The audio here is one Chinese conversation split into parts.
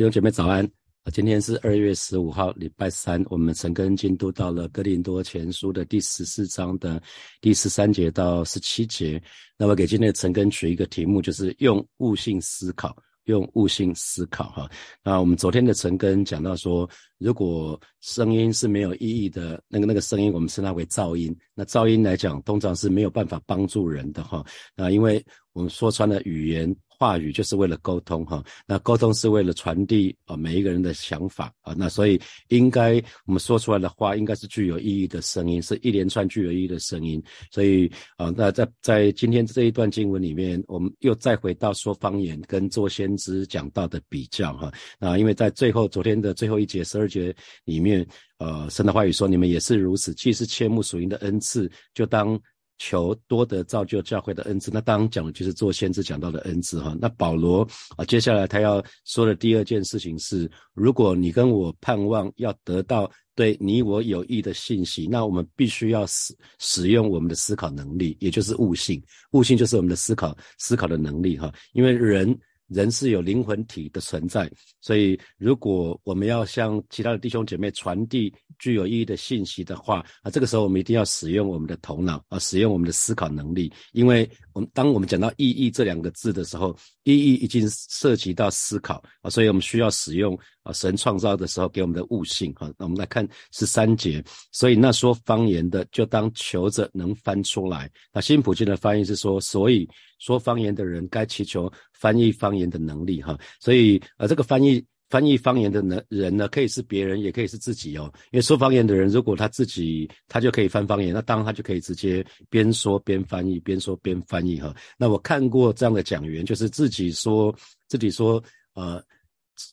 弟兄姐妹早安啊！今天是二月十五号，礼拜三。我们陈根进度到了哥林多前书的第十四章的第十三节到十七节。那么给今天的陈根取一个题目，就是用悟性思考，用悟性思考哈。那我们昨天的陈根讲到说，如果声音是没有意义的，那个那个声音我们称它为噪音。那噪音来讲，通常是没有办法帮助人的哈。那因为我们说穿了语言。话语就是为了沟通哈，那沟通是为了传递啊每一个人的想法啊，那所以应该我们说出来的话应该是具有意义的声音，是一连串具有意义的声音。所以啊，那在在今天这一段经文里面，我们又再回到说方言跟做先知讲到的比较哈。那因为在最后昨天的最后一节十二节里面，呃，神的话语说你们也是如此，既是切慕属灵的恩赐，就当。求多得造就教会的恩赐，那当然讲的就是做先知讲到的恩赐哈。那保罗啊，接下来他要说的第二件事情是，如果你跟我盼望要得到对你我有益的信息，那我们必须要使使用我们的思考能力，也就是悟性。悟性就是我们的思考思考的能力哈，因为人。人是有灵魂体的存在，所以如果我们要向其他的弟兄姐妹传递具有意义的信息的话，啊，这个时候我们一定要使用我们的头脑啊，使用我们的思考能力，因为我们当我们讲到意义这两个字的时候，意义已经涉及到思考啊，所以我们需要使用啊神创造的时候给我们的悟性啊。那我们来看十三节，所以那说方言的就当求着能翻出来。那新普京的翻译是说，所以。说方言的人该祈求翻译方言的能力哈，所以呃，这个翻译翻译方言的人人呢，可以是别人，也可以是自己哦。因为说方言的人，如果他自己他就可以翻方言，那当然他就可以直接边说边翻译，边说边翻译哈。那我看过这样的讲员，就是自己说自己说呃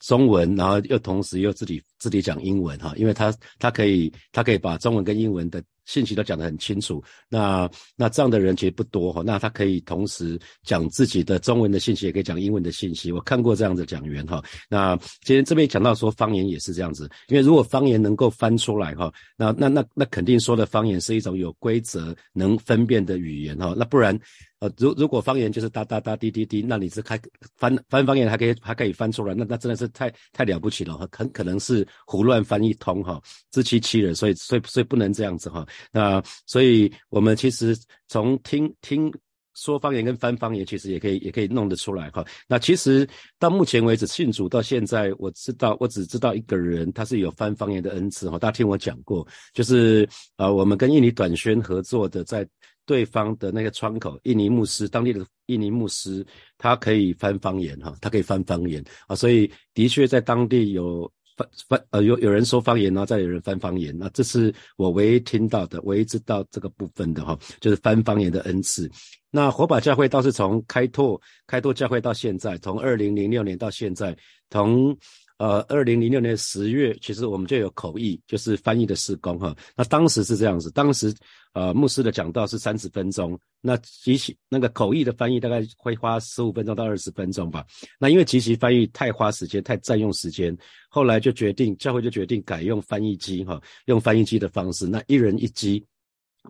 中文，然后又同时又自己自己讲英文哈，因为他他可以他可以把中文跟英文的。信息都讲得很清楚，那那这样的人其实不多哈，那他可以同时讲自己的中文的信息，也可以讲英文的信息。我看过这样的讲员哈，那今天这边讲到说方言也是这样子，因为如果方言能够翻出来哈，那那那那肯定说的方言是一种有规则、能分辨的语言哈，那不然。呃，如如果方言就是哒哒哒滴滴滴，那你是开翻翻方言还可以还可以翻出来，那那真的是太太了不起了，很可能是胡乱翻一通哈，自欺欺人，所以所以所以不能这样子哈。那所以我们其实从听听说方言跟翻方言，其实也可以也可以弄得出来哈。那其实到目前为止信主到现在，我知道我只知道一个人，他是有翻方言的恩赐哈。大家听我讲过，就是呃我们跟印尼短宣合作的在。对方的那个窗口，印尼牧师，当地的印尼牧师，他可以翻方言哈，他可以翻方言啊，所以的确在当地有翻翻呃有有人说方言，然后再有人翻方言，那这是我唯一听到的，唯一知道这个部分的哈，就是翻方言的恩赐。那火把教会倒是从开拓开拓教会到现在，从二零零六年到现在，从。呃，二零零六年十月，其实我们就有口译，就是翻译的施工哈。那当时是这样子，当时呃牧师的讲道是三十分钟，那集齐那个口译的翻译大概会花十五分钟到二十分钟吧。那因为集齐翻译太花时间，太占用时间，后来就决定教会就决定改用翻译机哈，用翻译机的方式，那一人一机，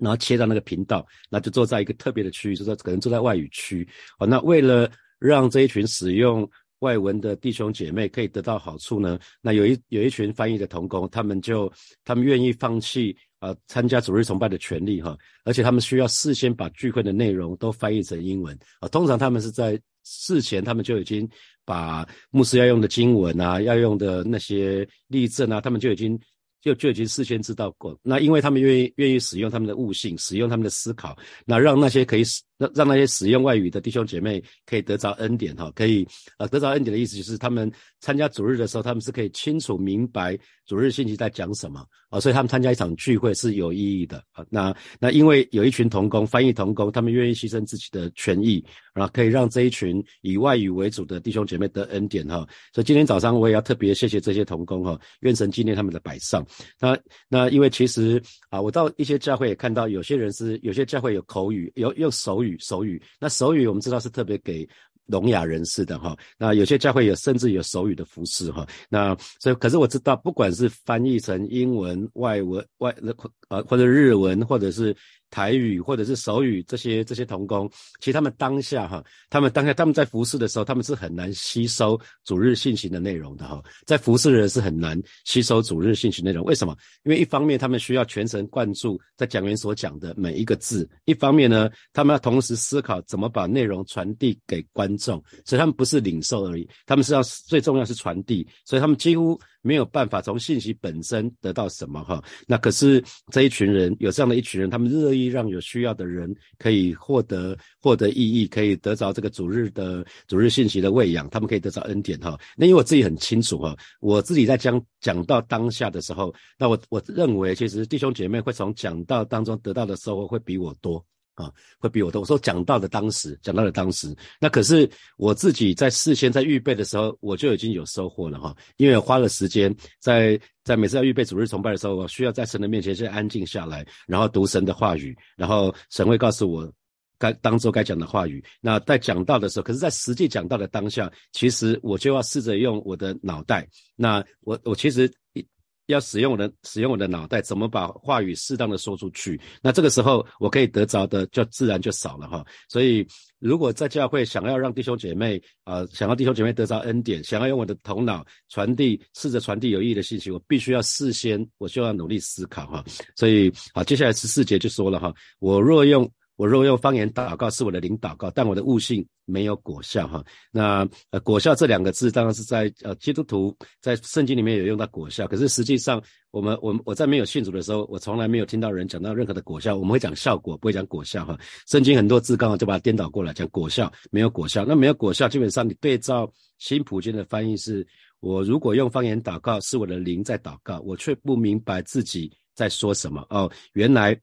然后切到那个频道，那就坐在一个特别的区域，就是可能坐在外语区。哦，那为了让这一群使用。外文的弟兄姐妹可以得到好处呢？那有一有一群翻译的同工，他们就他们愿意放弃啊参加主日崇拜的权利哈，而且他们需要事先把聚会的内容都翻译成英文啊。通常他们是在事前他们就已经把牧师要用的经文啊，要用的那些例证啊，他们就已经。就就已经事先知道过，那因为他们愿意愿意使用他们的悟性，使用他们的思考，那让那些可以使让让那些使用外语的弟兄姐妹可以得着恩典哈，可以呃得着恩典的意思就是他们参加主日的时候，他们是可以清楚明白主日信息在讲什么啊，所以他们参加一场聚会是有意义的啊。那那因为有一群同工翻译同工，他们愿意牺牲自己的权益，然后可以让这一群以外语为主的弟兄姐妹得恩典哈。所以今天早上我也要特别谢谢这些同工哈，愿神纪念他们的摆上。那那因为其实啊，我到一些教会也看到，有些人是有些教会有口语，有用手语手语。那手语我们知道是特别给聋哑人士的哈。那有些教会有甚至有手语的服饰哈。那所以可是我知道，不管是翻译成英文、外文、外呃或者日文，或者是台语或者是手语这些这些童工，其实他们当下哈，他们当下他们在服侍的时候，他们是很难吸收主日信息的内容的哈，在服侍的人是很难吸收主日信息内容。为什么？因为一方面他们需要全神贯注在讲员所讲的每一个字，一方面呢，他们要同时思考怎么把内容传递给观众，所以他们不是领受而已，他们是要最重要是传递，所以他们几乎。没有办法从信息本身得到什么哈，那可是这一群人有这样的一群人，他们乐意让有需要的人可以获得获得意义，可以得着这个主日的主日信息的喂养，他们可以得着恩典哈。那因为我自己很清楚哈，我自己在讲讲到当下的时候，那我我认为其实弟兄姐妹会从讲道当中得到的收获会比我多。啊，会比我多。我说讲到的当时，讲到的当时，那可是我自己在事先在预备的时候，我就已经有收获了哈。因为花了时间，在在每次要预备主日崇拜的时候，我需要在神的面前先安静下来，然后读神的话语，然后神会告诉我该当做该讲的话语。那在讲到的时候，可是在实际讲到的当下，其实我就要试着用我的脑袋。那我我其实。要使用我的使用我的脑袋，怎么把话语适当的说出去？那这个时候我可以得着的就自然就少了哈。所以如果在教会想要让弟兄姐妹啊，想要弟兄姐妹得着恩典，想要用我的头脑传递，试着传递有意义的信息，我必须要事先我就要努力思考哈。所以好，接下来十四节就说了哈，我若用。我若用方言祷告是我的灵祷告，但我的悟性没有果效哈。那呃果效这两个字当然是在呃基督徒在圣经里面有用到果效，可是实际上我们我我在没有信主的时候，我从来没有听到人讲到任何的果效。我们会讲效果，不会讲果效哈。圣经很多字刚好就把它颠倒过来，讲果效没有果效。那没有果效，基本上你对照新普京的翻译是：我如果用方言祷告是我的灵在祷告，我却不明白自己在说什么哦，原来。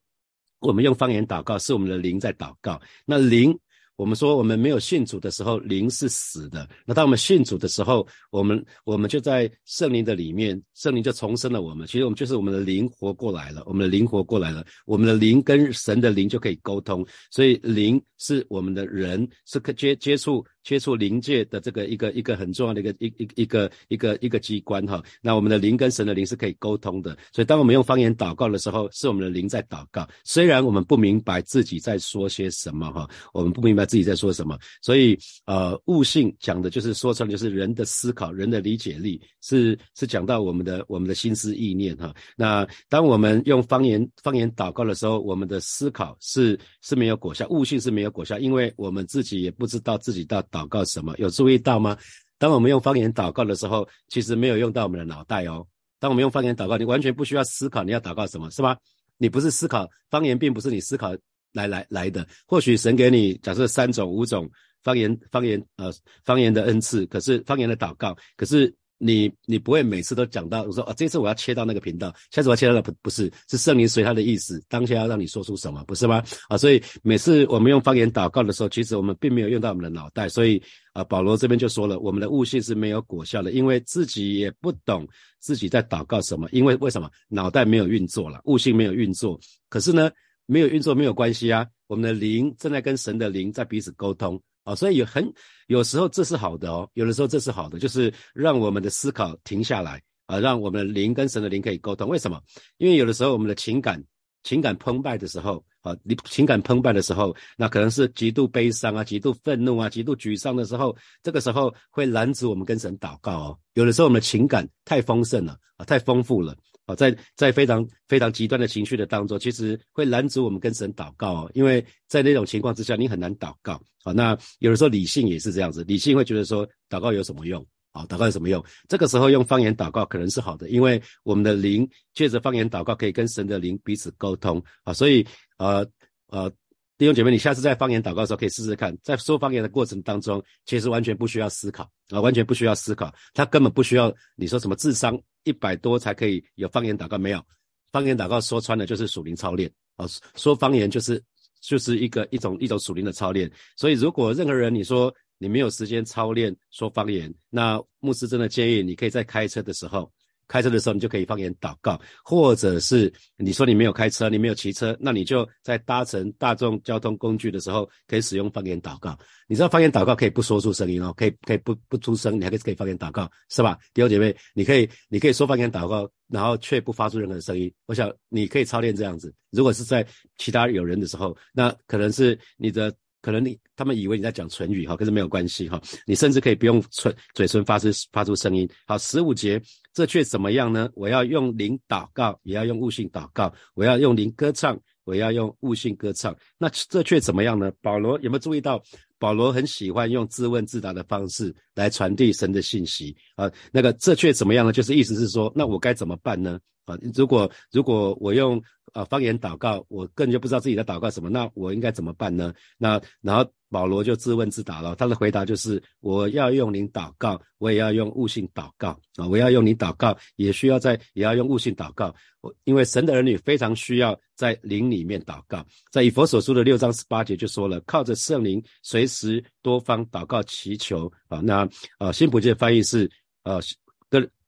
我们用方言祷告，是我们的灵在祷告。那灵，我们说我们没有信主的时候，灵是死的。那当我们信主的时候，我们我们就在圣灵的里面，圣灵就重生了我们。其实我们就是我们的灵活过来了，我们的灵活过来了，我们的灵跟神的灵就可以沟通。所以灵是我们的人，是可接接触。接触灵界的这个一个一个很重要的一个一一一个一个一个机关哈，那我们的灵跟神的灵是可以沟通的，所以当我们用方言祷告的时候，是我们的灵在祷告。虽然我们不明白自己在说些什么哈，我们不明白自己在说什么，所以呃悟性讲的就是说出来就是人的思考，人的理解力是是讲到我们的我们的心思意念哈。那当我们用方言方言祷告的时候，我们的思考是是没有果效，悟性是没有果效，因为我们自己也不知道自己到。祷告什么？有注意到吗？当我们用方言祷告的时候，其实没有用到我们的脑袋哦。当我们用方言祷告，你完全不需要思考你要祷告什么，是吧？你不是思考方言，并不是你思考来来来的。或许神给你假设三种、五种方言、方言呃方言的恩赐，可是方言的祷告，可是。你你不会每次都讲到我说啊，这次我要切到那个频道，下次我要切到那不不是是圣灵随他的意思，当下要让你说出什么，不是吗？啊，所以每次我们用方言祷告的时候，其实我们并没有用到我们的脑袋，所以啊，保罗这边就说了，我们的悟性是没有果效的，因为自己也不懂自己在祷告什么，因为为什么脑袋没有运作了，悟性没有运作，可是呢，没有运作没有关系啊，我们的灵正在跟神的灵在彼此沟通。哦，所以有很有时候这是好的哦，有的时候这是好的，就是让我们的思考停下来啊，让我们的灵跟神的灵可以沟通。为什么？因为有的时候我们的情感情感澎湃的时候啊，你情感澎湃的时候，那可能是极度悲伤啊、极度愤怒啊、极度沮丧的时候，这个时候会拦止我们跟神祷告哦。有的时候我们的情感太丰盛了啊，太丰富了。啊，在在非常非常极端的情绪的当中，其实会拦阻我们跟神祷告哦，因为在那种情况之下，你很难祷告。好，那有的时候理性也是这样子，理性会觉得说祷告有什么用？啊，祷告有什么用？这个时候用方言祷告可能是好的，因为我们的灵借着方言祷告可以跟神的灵彼此沟通啊，所以呃呃。弟兄姐妹，你下次在方言祷告的时候，可以试试看，在说方言的过程当中，其实完全不需要思考啊，完全不需要思考，他根本不需要你说什么智商一百多才可以有方言祷告，没有，方言祷告说穿了就是属灵操练啊，说方言就是就是一个一种一种属灵的操练，所以如果任何人你说你没有时间操练说方言，那牧师真的建议你可以在开车的时候。开车的时候，你就可以方言祷告；或者是你说你没有开车，你没有骑车，那你就在搭乘大众交通工具的时候，可以使用方言祷告。你知道方言祷告可以不说出声音哦，可以可以不不出声，你还可以可以方言祷告，是吧？弟兄姐妹，你可以你可以说方言祷告，然后却不发出任何声音。我想你可以操练这样子。如果是在其他有人的时候，那可能是你的。可能你他们以为你在讲唇语哈，可是没有关系哈，你甚至可以不用唇嘴唇发出发出声音。好，十五节这却怎么样呢？我要用灵祷告，也要用悟性祷告；我要用灵歌唱，我要用悟性歌唱。那这却怎么样呢？保罗有没有注意到？保罗很喜欢用自问自答的方式来传递神的信息啊。那个这却怎么样呢？就是意思是说，那我该怎么办呢？啊，如果如果我用啊方言祷告，我根本就不知道自己在祷告什么，那我应该怎么办呢？那然后保罗就自问自答了，他的回答就是：我要用灵祷告，我也要用悟性祷告啊，我要用灵祷告，也需要在也要用悟性祷告。我因为神的儿女非常需要在灵里面祷告，在以佛所书的六章十八节就说了，靠着圣灵随时多方祷告祈求啊。那啊新普界翻译是呃。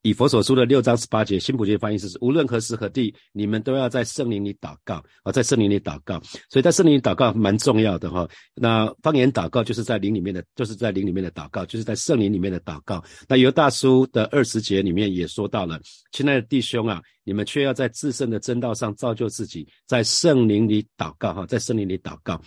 以佛所书的六章十八节，新普界翻译是：无论何时何地，你们都要在圣灵里祷告啊，在圣灵里祷告。所以在圣灵里祷告蛮重要的哈。那方言祷告就是在灵里面的，就是在灵里面的祷告，就是在圣灵里面的祷告。那犹大书的二十节里面也说到了：亲爱的弟兄啊，你们却要在自身的真道上造就自己，在圣灵里祷告哈，在圣灵里祷告。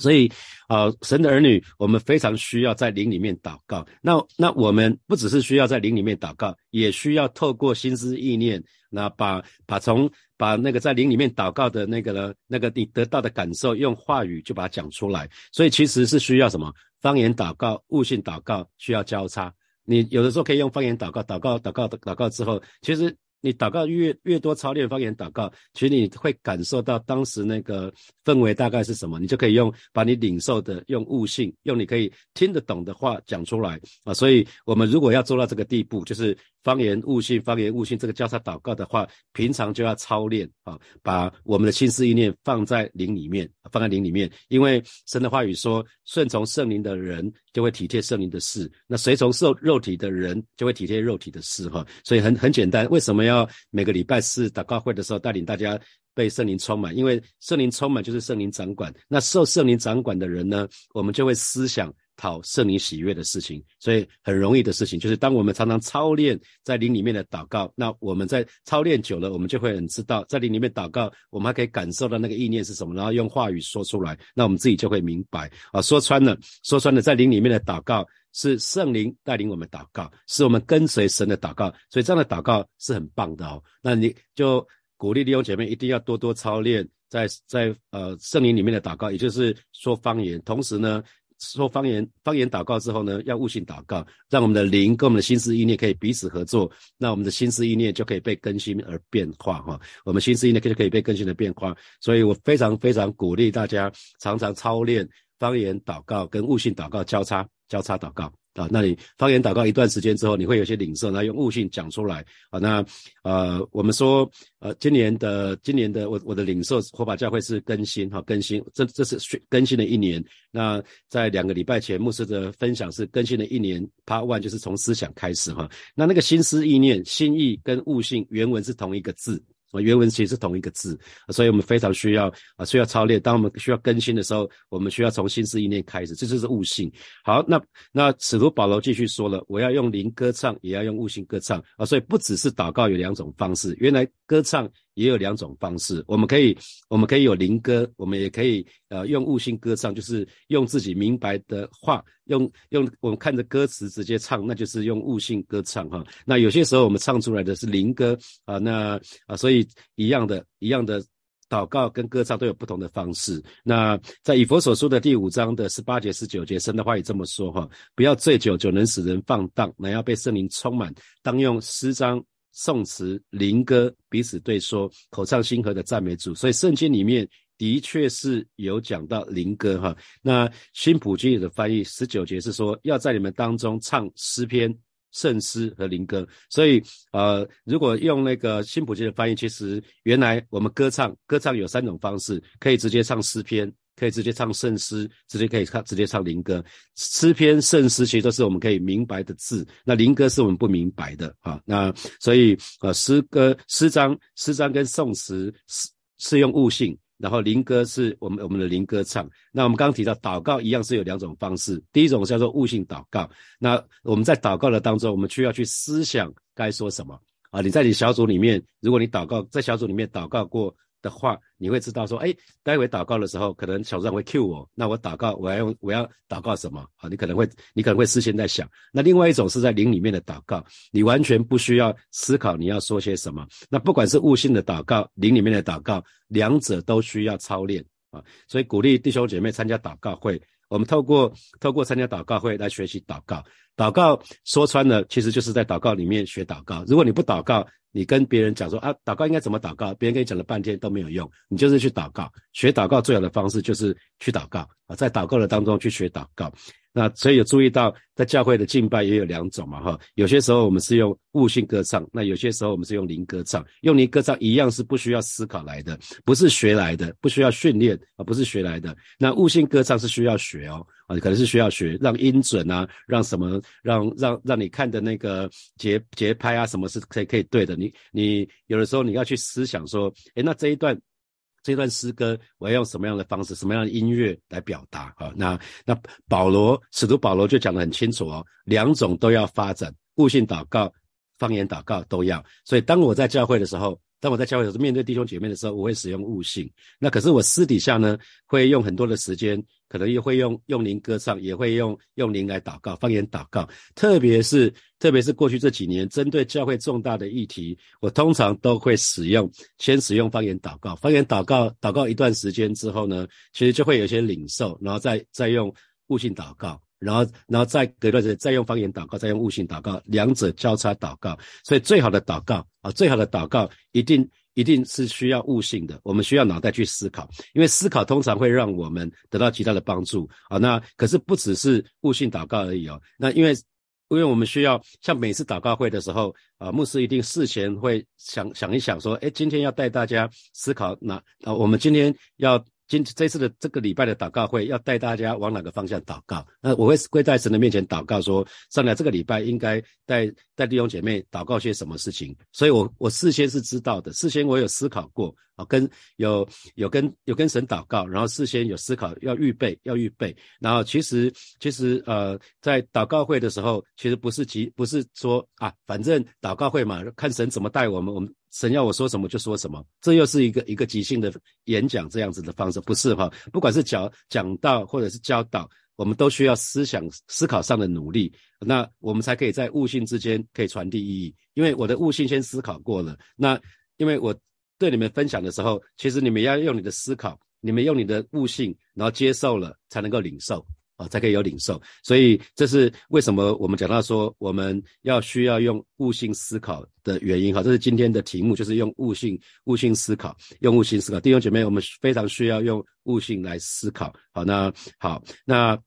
所以，啊，神的儿女，我们非常需要在灵里面祷告。那那我们不只是需要在灵里面祷告，也需要透过心思意念，那把把从把那个在灵里面祷告的那个呢，那个你得到的感受，用话语就把它讲出来。所以其实是需要什么？方言祷告、悟性祷告需要交叉。你有的时候可以用方言祷告，祷告祷告祷告之后，其实。你祷告越越多，操练方言祷告，其实你会感受到当时那个氛围大概是什么，你就可以用把你领受的用悟性，用你可以听得懂的话讲出来啊。所以，我们如果要做到这个地步，就是方言悟性、方言悟性这个交叉祷告的话，平常就要操练啊，把我们的心思意念放在灵里面，放在灵里面，因为神的话语说，顺从圣灵的人就会体贴圣灵的事，那随从受肉体的人就会体贴肉体的事哈。所以很很简单，为什么要？要每个礼拜四祷告会的时候，带领大家被圣灵充满，因为圣灵充满就是圣灵掌管。那受圣灵掌管的人呢，我们就会思想讨圣灵喜悦的事情。所以很容易的事情，就是当我们常常操练在灵里面的祷告，那我们在操练久了，我们就会很知道在灵里面祷告，我们还可以感受到那个意念是什么，然后用话语说出来，那我们自己就会明白啊。说穿了，说穿了，在灵里面的祷告。是圣灵带领我们祷告，是我们跟随神的祷告，所以这样的祷告是很棒的哦。那你就鼓励弟兄姐妹一定要多多操练，在在呃圣灵里面的祷告，也就是说方言。同时呢，说方言方言祷告之后呢，要悟性祷告，让我们的灵跟我们的心思意念可以彼此合作，那我们的心思意念就可以被更新而变化哈。我们心思意念就可以被更新的变化，所以我非常非常鼓励大家常常操练方言祷告跟悟性祷告交叉。交叉祷告啊，那你方言祷告一段时间之后，你会有些领受，然后用悟性讲出来啊。那呃，我们说呃，今年的今年的我我的领受火把教会是更新哈，更新这这是更新的一年。那在两个礼拜前牧师的分享是更新的一年，Part One 就是从思想开始哈。那那个心思意念、心意跟悟性原文是同一个字。原文其实是同一个字，所以我们非常需要啊，需要操练。当我们需要更新的时候，我们需要从新思意念开始，这就是悟性。好，那那使徒保罗继续说了，我要用灵歌唱，也要用悟性歌唱啊。所以不只是祷告有两种方式，原来歌唱。也有两种方式，我们可以，我们可以有灵歌，我们也可以，呃，用悟性歌唱，就是用自己明白的话，用用我们看着歌词直接唱，那就是用悟性歌唱哈。那有些时候我们唱出来的是灵歌啊，那啊，所以一样的，一样的祷告跟歌唱都有不同的方式。那在以佛所说的第五章的十八节、十九节，神的话也这么说哈：不要醉酒，酒能使人放荡，乃要被圣灵充满，当用诗章。宋词、灵歌彼此对说，口唱心和的赞美主。所以圣经里面的确是有讲到灵歌哈。那新普京的翻译十九节是说，要在你们当中唱诗篇、圣诗和灵歌。所以呃，如果用那个新普京的翻译，其实原来我们歌唱歌唱有三种方式，可以直接唱诗篇。可以直接唱圣诗，直接可以唱直接唱灵歌。诗篇、圣诗其实都是我们可以明白的字，那灵歌是我们不明白的啊。那所以呃，诗歌、诗章、诗章跟宋词是是用悟性。然后灵歌是我们我们的灵歌唱。那我们刚刚提到祷告一样是有两种方式，第一种叫做悟性祷告。那我们在祷告的当中，我们需要去思想该说什么啊？你在你小组里面，如果你祷告在小组里面祷告过。的话，你会知道说，哎，待会祷告的时候，可能小组长会 Q 我，那我祷告，我要用我要祷告什么啊？你可能会，你可能会事先在想。那另外一种是在灵里面的祷告，你完全不需要思考你要说些什么。那不管是悟性的祷告，灵里面的祷告，两者都需要操练啊。所以鼓励弟兄姐妹参加祷告会，我们透过透过参加祷告会来学习祷告。祷告说穿了，其实就是在祷告里面学祷告。如果你不祷告，你跟别人讲说啊，祷告应该怎么祷告，别人跟你讲了半天都没有用。你就是去祷告，学祷告最好的方式就是去祷告啊，在祷告的当中去学祷告。那所以有注意到，在教会的敬拜也有两种嘛，哈，有些时候我们是用悟性歌唱，那有些时候我们是用灵歌唱。用灵歌唱一样是不需要思考来的，不是学来的，不需要训练啊，不是学来的。那悟性歌唱是需要学哦，啊，可能是需要学，让音准啊，让什么，让让让你看的那个节节拍啊，什么是可以可以对的。你你有的时候你要去思想说，诶，那这一段。这段诗歌我要用什么样的方式、什么样的音乐来表达啊？那那保罗使徒保罗就讲得很清楚哦，两种都要发展，悟性祷告、方言祷告都要。所以当我在教会的时候。当我在教会有时面对弟兄姐妹的时候，我会使用悟性。那可是我私底下呢，会用很多的时间，可能也会用用灵歌唱，也会用用灵来祷告，方言祷告。特别是特别是过去这几年，针对教会重大的议题，我通常都会使用先使用方言祷告。方言祷告祷告一段时间之后呢，其实就会有一些领受，然后再再用悟性祷告。然后，然后再隔段时间再用方言祷告，再用悟性祷告，两者交叉祷告。所以最好的祷告啊，最好的祷告一定一定是需要悟性的。我们需要脑袋去思考，因为思考通常会让我们得到极大的帮助啊。那可是不只是悟性祷告而已哦。那因为因为我们需要像每次祷告会的时候啊，牧师一定事前会想想一想说，哎，今天要带大家思考哪啊？我们今天要。今这次的这个礼拜的祷告会，要带大家往哪个方向祷告？那我会跪在神的面前祷告，说上来这个礼拜应该带带弟兄姐妹祷告些什么事情。所以我我事先是知道的，事先我有思考过啊，跟有有跟有跟神祷告，然后事先有思考要预备要预备。然后其实其实呃，在祷告会的时候，其实不是急，不是说啊，反正祷告会嘛，看神怎么带我们，我们。神要我说什么就说什么，这又是一个一个即兴的演讲这样子的方式，不是哈？不管是讲讲道或者是教导，我们都需要思想思考上的努力，那我们才可以在悟性之间可以传递意义。因为我的悟性先思考过了，那因为我对你们分享的时候，其实你们要用你的思考，你们用你的悟性，然后接受了才能够领受。啊，才可以有领受，所以这是为什么我们讲到说我们要需要用悟性思考的原因哈。这是今天的题目，就是用悟性悟性思考，用悟性思考。弟兄姐妹，我们非常需要用悟性来思考。好，那好，那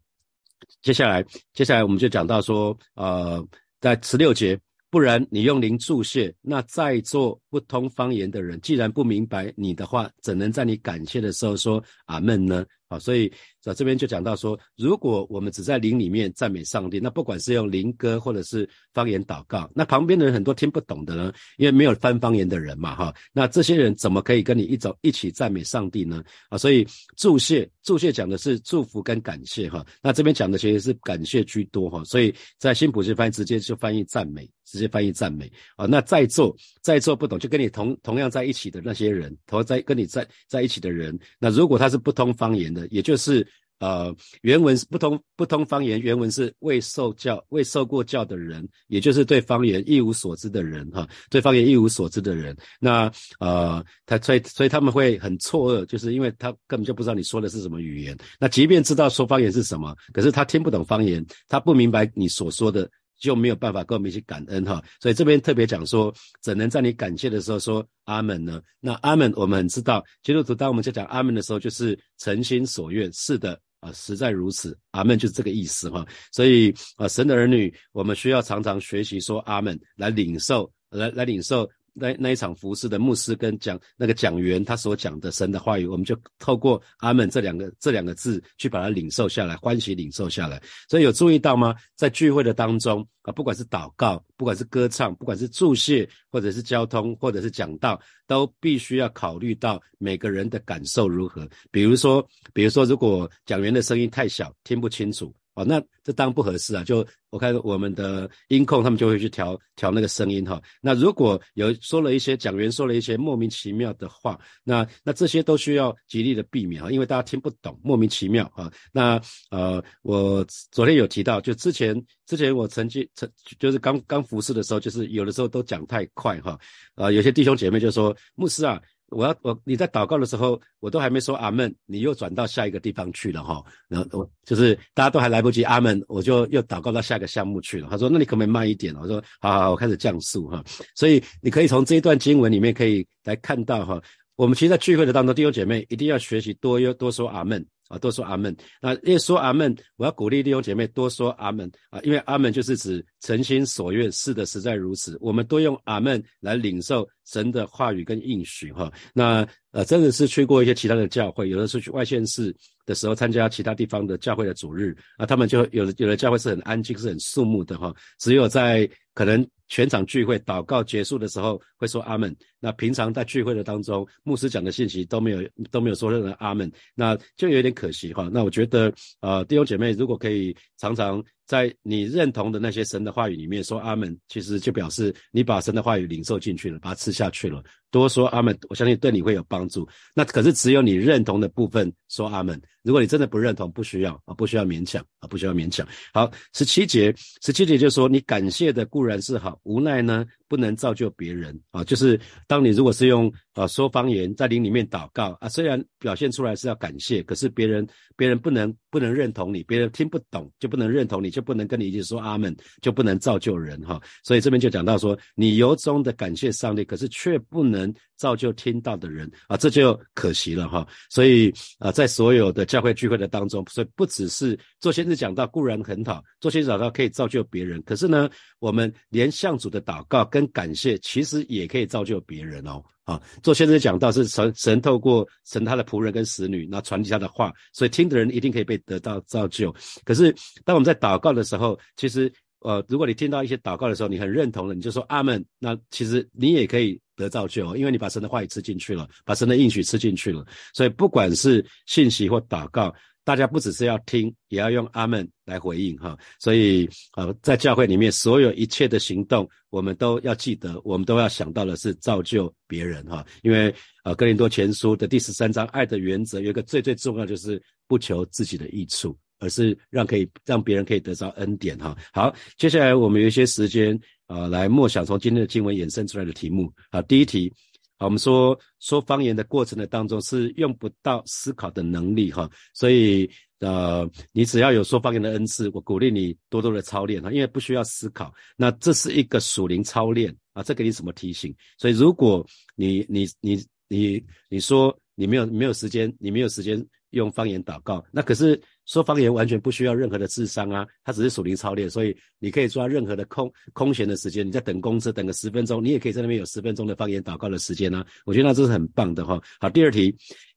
接下来接下来我们就讲到说，呃，在十六节，不然你用灵注谢，那在座不通方言的人，既然不明白你的话，怎能在你感谢的时候说阿门呢？好，所以在这边就讲到说，如果我们只在灵里面赞美上帝，那不管是用灵歌或者是方言祷告，那旁边的人很多听不懂的呢，因为没有翻方言的人嘛，哈，那这些人怎么可以跟你一种一起赞美上帝呢？啊，所以祝谢祝谢讲的是祝福跟感谢哈，那这边讲的其实是感谢居多哈，所以在新普世翻译直接就翻译赞美，直接翻译赞美啊，那在座在座不懂就跟你同同样在一起的那些人，同在跟你在在一起的人，那如果他是不通方言的。也就是呃，原文不通不通方言，原文是未受教、未受过教的人，也就是对方言一无所知的人哈，对方言一无所知的人。那呃，他所以所以他们会很错愕，就是因为他根本就不知道你说的是什么语言。那即便知道说方言是什么，可是他听不懂方言，他不明白你所说的，就没有办法跟我们一起感恩哈。所以这边特别讲说，怎能在你感谢的时候说。阿门呢？那阿门，我们很知道，基督徒当我们在讲阿门的时候，就是诚心所愿。是的，啊，实在如此。阿门就是这个意思哈。所以啊，神的儿女，我们需要常常学习说阿门，来领受，来来领受。那那一场服饰的牧师跟讲那个讲员他所讲的神的话语，我们就透过阿门这两个这两个字去把它领受下来，欢喜领受下来。所以有注意到吗？在聚会的当中啊，不管是祷告，不管是歌唱，不管是注谢，或者是交通，或者是讲道，都必须要考虑到每个人的感受如何。比如说，比如说，如果讲员的声音太小，听不清楚。哦，那这当然不合适啊！就我看我们的音控，他们就会去调调那个声音哈。那如果有说了一些讲员说了一些莫名其妙的话，那那这些都需要极力的避免啊，因为大家听不懂，莫名其妙啊。那呃，我昨天有提到，就之前之前我曾经曾就是刚刚服侍的时候，就是有的时候都讲太快哈。啊，有些弟兄姐妹就说牧师啊。我要我你在祷告的时候，我都还没说阿门，你又转到下一个地方去了哈。然后我就是大家都还来不及阿门，我就又祷告到下一个项目去了。他说：“那你可不可以慢一点？”我说：“好好，我开始降速哈。”所以你可以从这一段经文里面可以来看到哈，我们其实，在聚会的当中，弟兄姐妹一定要学习多要多说阿门。啊，多说阿门。那越说阿门，我要鼓励弟兄姐妹多说阿门啊，因为阿门就是指诚心所愿，是的，实在如此。我们多用阿门来领受神的话语跟应许哈。那呃，真的是去过一些其他的教会，有的是去外县市的时候参加其他地方的教会的主日啊，他们就有的有的教会是很安静，是很肃穆的哈，只有在可能。全场聚会祷告结束的时候会说阿门。那平常在聚会的当中，牧师讲的信息都没有都没有说任何阿门，那就有点可惜哈。那我觉得呃弟兄姐妹如果可以常常在你认同的那些神的话语里面说阿门，其实就表示你把神的话语领受进去了，把它吃下去了。多说阿门，我相信对你会有帮助。那可是只有你认同的部分说阿门。如果你真的不认同，不需要啊，不需要勉强啊，不需要勉强。好，十七节，十七节就说你感谢的固然是好，无奈呢不能造就别人啊。就是当你如果是用啊说方言在灵里面祷告啊，虽然表现出来是要感谢，可是别人别人不能不能认同你，别人听不懂就不能认同你，就不能跟你一起说阿门，就不能造就人哈。所以这边就讲到说，你由衷的感谢上帝，可是却不能。造就听到的人啊，这就可惜了哈。所以啊，在所有的教会聚会的当中，所以不只是做先知讲道固然很好，做先知讲道可以造就别人，可是呢，我们连向主的祷告跟跟感谢，其实也可以造就别人哦。啊，做先生讲到是神神透过神他的仆人跟使女，那传递他的话，所以听的人一定可以被得到造就。可是当我们在祷告的时候，其实呃，如果你听到一些祷告的时候，你很认同了，你就说阿门。那其实你也可以。得造就，因为你把神的话语吃进去了，把神的应许吃进去了，所以不管是信息或祷告，大家不只是要听，也要用阿门来回应哈。所以呃，在教会里面，所有一切的行动，我们都要记得，我们都要想到的是造就别人哈。因为呃，哥林多前书的第十三章，爱的原则有一个最最重要，就是不求自己的益处，而是让可以让别人可以得到恩典哈。好，接下来我们有一些时间。啊，来默想从今天的经文衍生出来的题目啊。第一题，啊，我们说说方言的过程的当中是用不到思考的能力哈，所以呃，你只要有说方言的恩赐，我鼓励你多多的操练哈，因为不需要思考。那这是一个属灵操练啊，这给你什么提醒？所以如果你你你你你说你没有没有时间，你没有时间用方言祷告，那可是。说方言完全不需要任何的智商啊，它只是属灵操练，所以你可以抓任何的空空闲的时间，你在等公车等个十分钟，你也可以在那边有十分钟的方言祷告的时间呢。我觉得那这是很棒的哈。好，第二题，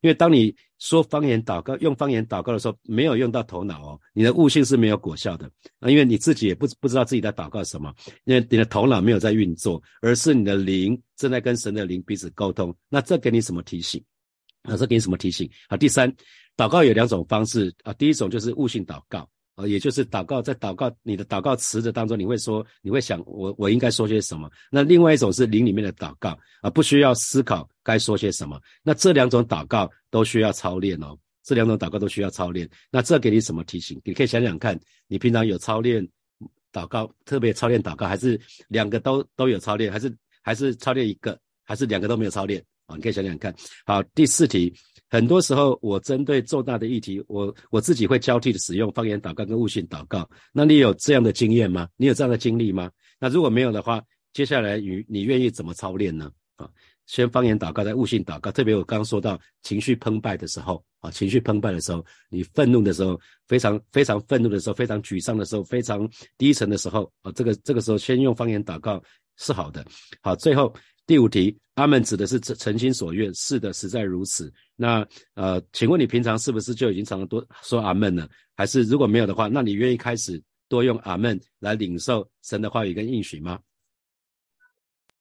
因为当你说方言祷告、用方言祷告的时候，没有用到头脑哦，你的悟性是没有果效的啊，因为你自己也不不知道自己在祷告什么，因为你的头脑没有在运作，而是你的灵正在跟神的灵彼此沟通。那这给你什么提醒？啊，这给你什么提醒？好，第三。祷告有两种方式啊，第一种就是悟性祷告啊，也就是祷告在祷告你的祷告词的当中，你会说，你会想我我应该说些什么？那另外一种是灵里面的祷告啊，不需要思考该说些什么。那这两种祷告都需要操练哦，这两种祷告都需要操练。那这给你什么提醒？你可以想想看，你平常有操练祷告，特别操练祷告，还是两个都都有操练，还是还是操练一个，还是两个都没有操练你可以想想看。好，第四题。很多时候，我针对重大的议题，我我自己会交替的使用方言祷告跟悟性祷告。那你有这样的经验吗？你有这样的经历吗？那如果没有的话，接下来你你愿意怎么操练呢？啊，先方言祷告，再悟性祷告。特别我刚刚说到情绪澎湃的时候，啊，情绪澎湃的时候，你愤怒的时候，非常非常愤怒的时候，非常沮丧的时候，非常低沉的时候，啊，这个这个时候先用方言祷告，是好的。好，最后第五题，阿门指的是诚心所愿，是的，实在如此。那呃，请问你平常是不是就已经常常多说阿门了？还是如果没有的话，那你愿意开始多用阿门来领受神的话语跟应许吗？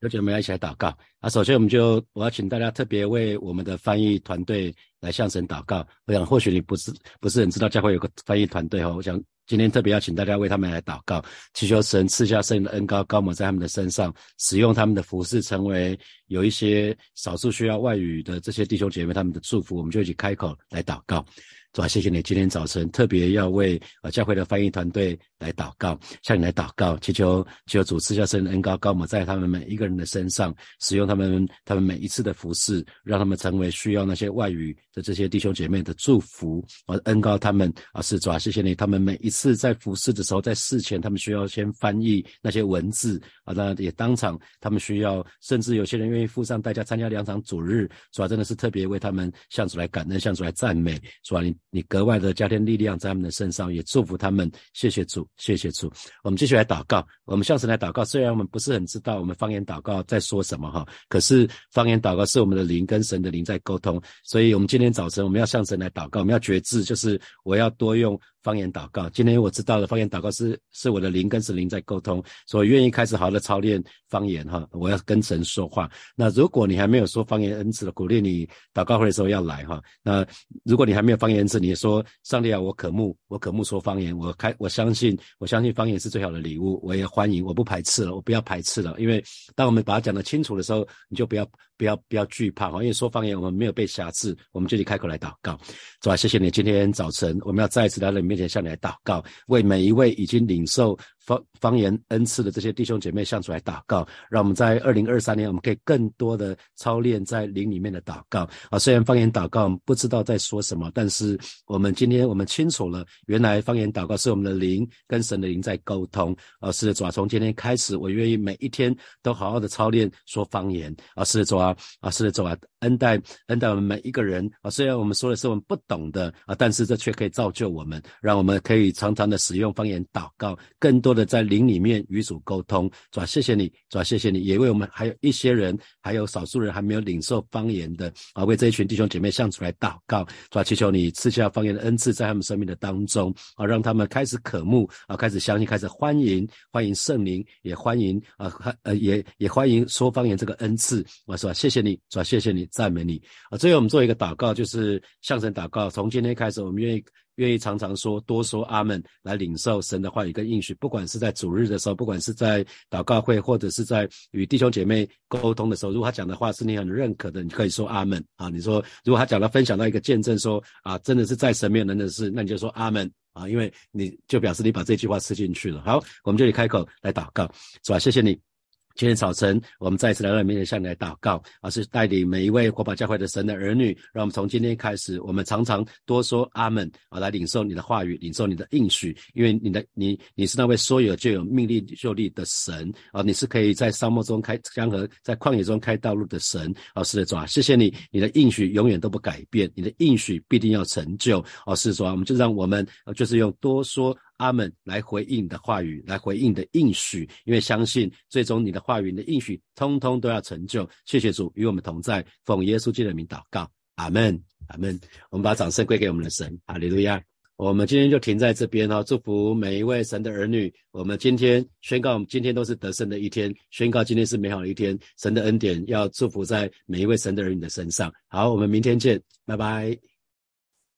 有请我们要一起来祷告。啊，首先我们就我要请大家特别为我们的翻译团队来向神祷告。我想或许你不是不是很知道教会有个翻译团队哈，我想今天特别要请大家为他们来祷告，祈求神赐下圣灵的恩高高抹在他们的身上，使用他们的服饰，成为有一些少数需要外语的这些弟兄姐妹他们的祝福。我们就一起开口来祷告。主啊，谢谢你今天早晨特别要为呃教会的翻译团队来祷告，向你来祷告，祈求祈求主赐下圣恩高高抹在他们每一个人的身上，使用他们他们每一次的服饰，让他们成为需要那些外语的这些弟兄姐妹的祝福。我恩高他们啊，是主啊，谢谢你，他们每一次在服饰的时候，在事前他们需要先翻译那些文字啊，那也当场他们需要，甚至有些人愿意付上代价参加两场主日，主啊，真的是特别为他们向主来感恩，向主来赞美，主啊，你。你格外的加添力量在他们的身上，也祝福他们。谢谢主，谢谢主。我们继续来祷告，我们向神来祷告。虽然我们不是很知道我们方言祷告在说什么哈，可是方言祷告是我们的灵跟神的灵在沟通。所以，我们今天早晨我们要向神来祷告，我们要觉知，就是我要多用。方言祷告，今天我知道了，方言祷告是是我的灵跟神灵在沟通，所以愿意开始好好的操练方言哈。我要跟神说话。那如果你还没有说方言恩赐的，鼓励你祷告会的时候要来哈。那如果你还没有方言恩赐，你说上帝啊，我渴慕，我渴慕说方言，我开我相信，我相信方言是最好的礼物，我也欢迎，我不排斥了，我不要排斥了，因为当我们把它讲得清楚的时候，你就不要。不要不要惧怕哈，因为说方言我们没有被瑕疵，我们就去开口来祷告。主啊，谢谢你，今天早晨我们要再一次来到你面前向你来祷告，为每一位已经领受。方方言恩赐的这些弟兄姐妹向主来祷告，让我们在二零二三年，我们可以更多的操练在灵里面的祷告啊。虽然方言祷告不知道在说什么，但是我们今天我们清楚了，原来方言祷告是我们的灵跟神的灵在沟通啊。是的，主啊，从今天开始，我愿意每一天都好好的操练说方言啊。是的，主啊，啊，是的，主啊，恩待恩待我们每一个人啊。虽然我们说的是我们不懂的啊，但是这却可以造就我们，让我们可以常常的使用方言祷告，更多。的在灵里面与主沟通，是吧？谢谢你，是吧？谢谢你，也为我们还有一些人，还有少数人还没有领受方言的啊，为这一群弟兄姐妹向主来祷告，是吧？祈求你赐下方言的恩赐在他们生命的当中啊，让他们开始渴慕啊，开始相信，开始欢迎，欢迎圣灵，也欢迎啊，呃，也也欢迎说方言这个恩赐，啊，是吧？谢谢你，是吧？谢谢你，赞美你啊。最后我们做一个祷告，就是向神祷告，从今天开始，我们愿意。愿意常常说多说阿门，来领受神的话语跟应许。不管是在主日的时候，不管是在祷告会，或者是在与弟兄姐妹沟通的时候，如果他讲的话是你很认可的，你可以说阿门啊。你说如果他讲到分享到一个见证，说啊真的是在神面前的事，那你就说阿门啊，因为你就表示你把这句话吃进去了。好，我们这里开口来祷告，是吧？谢谢你。今天早晨，我们再次来到面前向你来祷告，而是带领每一位活宝教会的神的儿女，让我们从今天开始，我们常常多说阿门啊，来领受你的话语，领受你的应许，因为你的你你是那位说有就有、命令就立的神啊，你是可以在沙漠中开江河，在旷野中开道路的神啊，是的主啊，谢谢你，你的应许永远都不改变，你的应许必定要成就啊，是主啊，我们就让我们就是用多说。阿门，来回应的话语，来回应的应许，因为相信最终你的话语、你的应许，通通都要成就。谢谢主与我们同在，奉耶稣基督的名祷告，阿门，阿门。我们把掌声归给我们的神，哈利路亚。我们今天就停在这边哈，祝福每一位神的儿女。我们今天宣告，我们今天都是得胜的一天，宣告今天是美好的一天。神的恩典要祝福在每一位神的儿女的身上。好，我们明天见，拜拜。